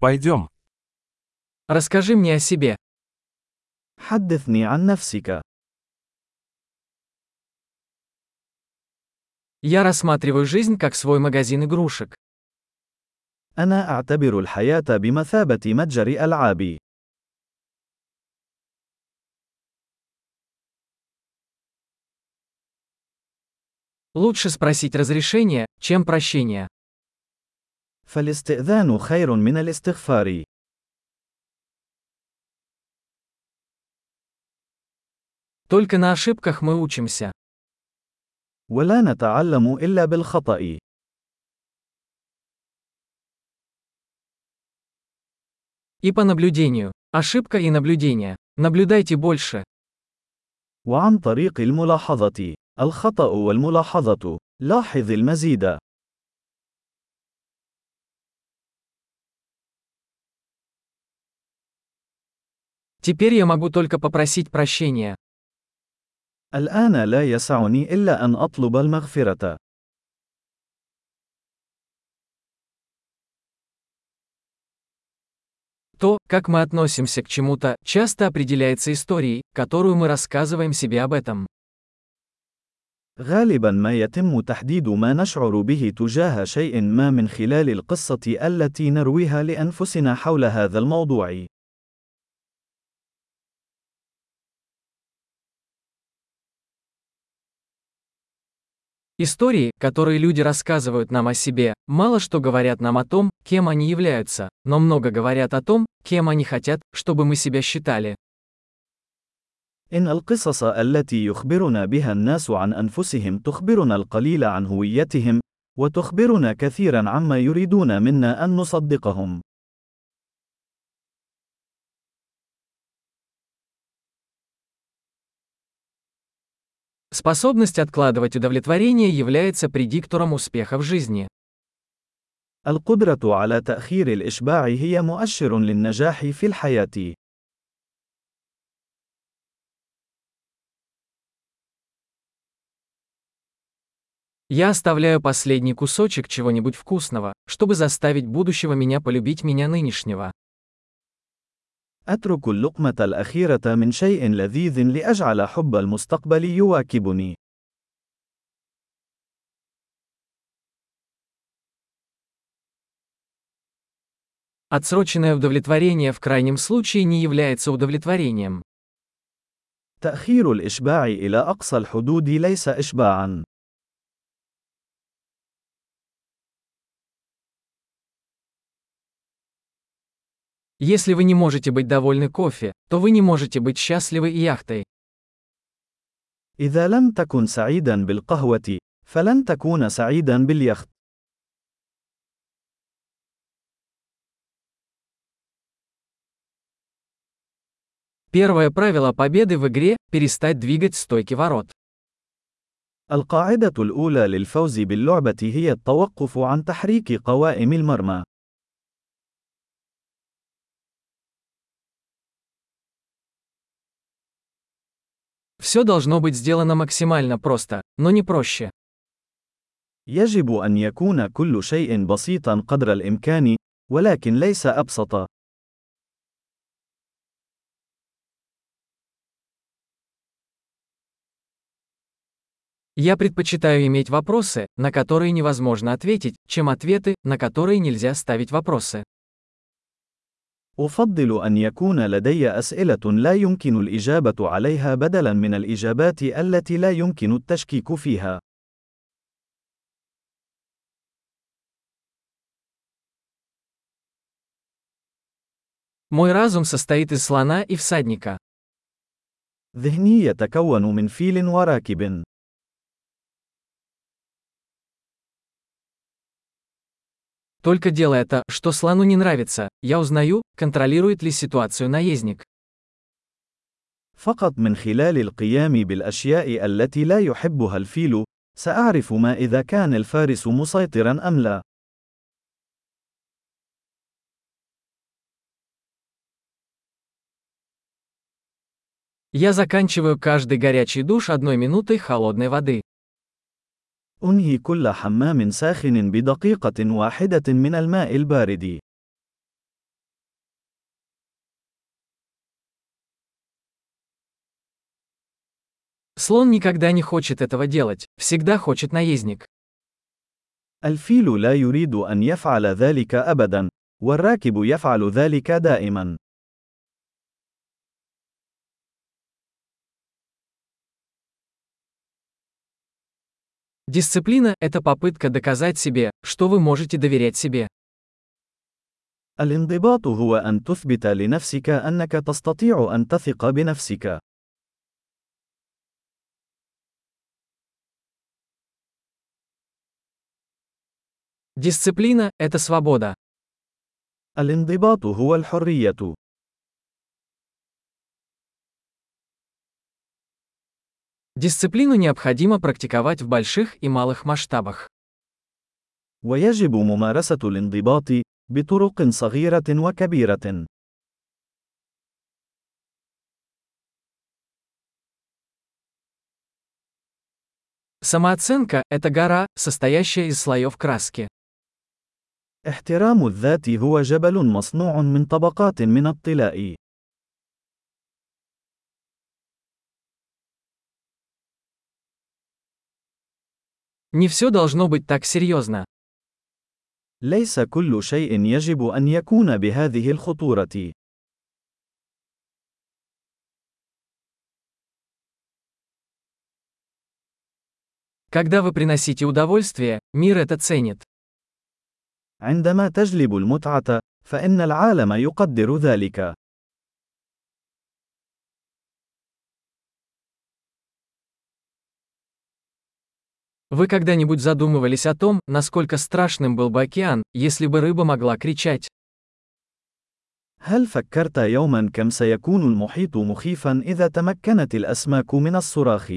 Пойдем. Расскажи мне о себе. حدثني عن نفسك. Я рассматриваю жизнь как свой магазин игрушек. أنا أعتبر الحياة بمثابة متجر ألعاب. Лучше спросить разрешение, чем прощение. فالاستئذان خير من الاستغفار. Только на ошибках мы учимся. ولا نتعلم إلا بالخطأ. И по наблюдению. Ошибка и наблюдение. Наблюдайте больше. وعن طريق الملاحظة. الخطأ والملاحظة. لاحظ المزيد. Теперь я могу только попросить прощения. الآن لا يسعني إلا أن أطلب المغفرة. То, как мы относимся к чему-то, часто определяется историей, которую мы рассказываем себе об этом. غالبا ما يتم تحديد ما نشعر به تجاه شيء ما من خلال القصة التي نرويها لأنفسنا حول هذا الموضوع. Истории, которые люди рассказывают нам о себе, мало что говорят нам о том, кем они являются, но много говорят о том, кем они хотят, чтобы мы себя считали. إن القصص التي يخبرنا بها الناس عن أنفسهم تخبرنا القليل عن هويتهم، وتخبرنا كثيرا عما يريدون منا أن نصدقهم. Способность откладывать удовлетворение является предиктором успеха в жизни. القدرة على تأخير الإشباع هي مؤشر للنجاح في الحياة. Я оставляю последний кусочек чего-нибудь вкусного, чтобы заставить будущего меня полюбить меня нынешнего. أترك اللقمة الأخيرة من شيء لذيذ لأجعل حب المستقبل يواكبني. Отсроченное удовлетворение в крайнем случае не является удовлетворением. تأخير الإشباع إلى أقصى الحدود ليس إشباعًا. Если вы не можете быть довольны кофе, то вы не можете быть счастливы и яхтой. إذا لم تكن سعيدا بالقهوة، فلن تكون سعيدا باليخت. Первое правило победы в игре – перестать двигать стойки ворот. القاعدة الأولى للفوز باللعبة هي التوقف عن تحريك قوائم المرمى. Все должно быть сделано максимально просто, но не проще. يجب أن يكون كل شيء بسيطا قدر الإمكان، ولكن ليس أبسط. Я предпочитаю иметь вопросы, на которые невозможно ответить, чем ответы, на которые нельзя ставить вопросы. أفضل أن يكون لدي أسئلة لا يمكن الإجابة عليها بدلاً من الإجابات التي لا يمكن التشكيك فيها. Мой разум состоит из слона и всадника. ذهني يتكون من فيل وراكب. Только делая то, что слону не нравится, я узнаю, контролирует ли ситуацию наездник. فقط من خلال القيام بالأشياء التي لا يحبها الفيل، سأعرف ما إذا كان الفارس مسيطرا أم لا. Я заканчиваю каждый горячий душ одной минутой холодной воды. أنهي كل حمام ساخن بدقيقة واحدة من الماء البارد. Слон никогда не хочет этого делать, всегда хочет наездник. الفيل لا يريد أن يفعل ذلك أبدا، والراكب يفعل ذلك دائما. Дисциплина – это попытка доказать себе, что вы можете доверять себе. الانضباط هو أن تثبت لنفسك أنك تستطيع أن تثق بنفسك. Дисциплина – это свобода. الانضباط هو الحرية. Дисциплину необходимо практиковать в больших и малых масштабах. ويجب ممارسة الانضباط بطرق صغيرة وكبيرة. Самооценка – это гора, состоящая из слоев краски. احترام الذات هو جبل مصنوع من طبقات من الطلاء. Не все должно быть так серьезно. ليس كل شيء يجب أن يكون بهذه الخطورة. Когда вы приносите удовольствие, мир это ценит. عندما تجلب المتعة، فإن العالم يقدر ذلك. Вы когда-нибудь задумывались о том, насколько страшным был бы океан, если бы рыба могла кричать? هل فكرت يوما كم سيكون المحيط مخيفا إذا تمكنت الأسماك من الصراخ؟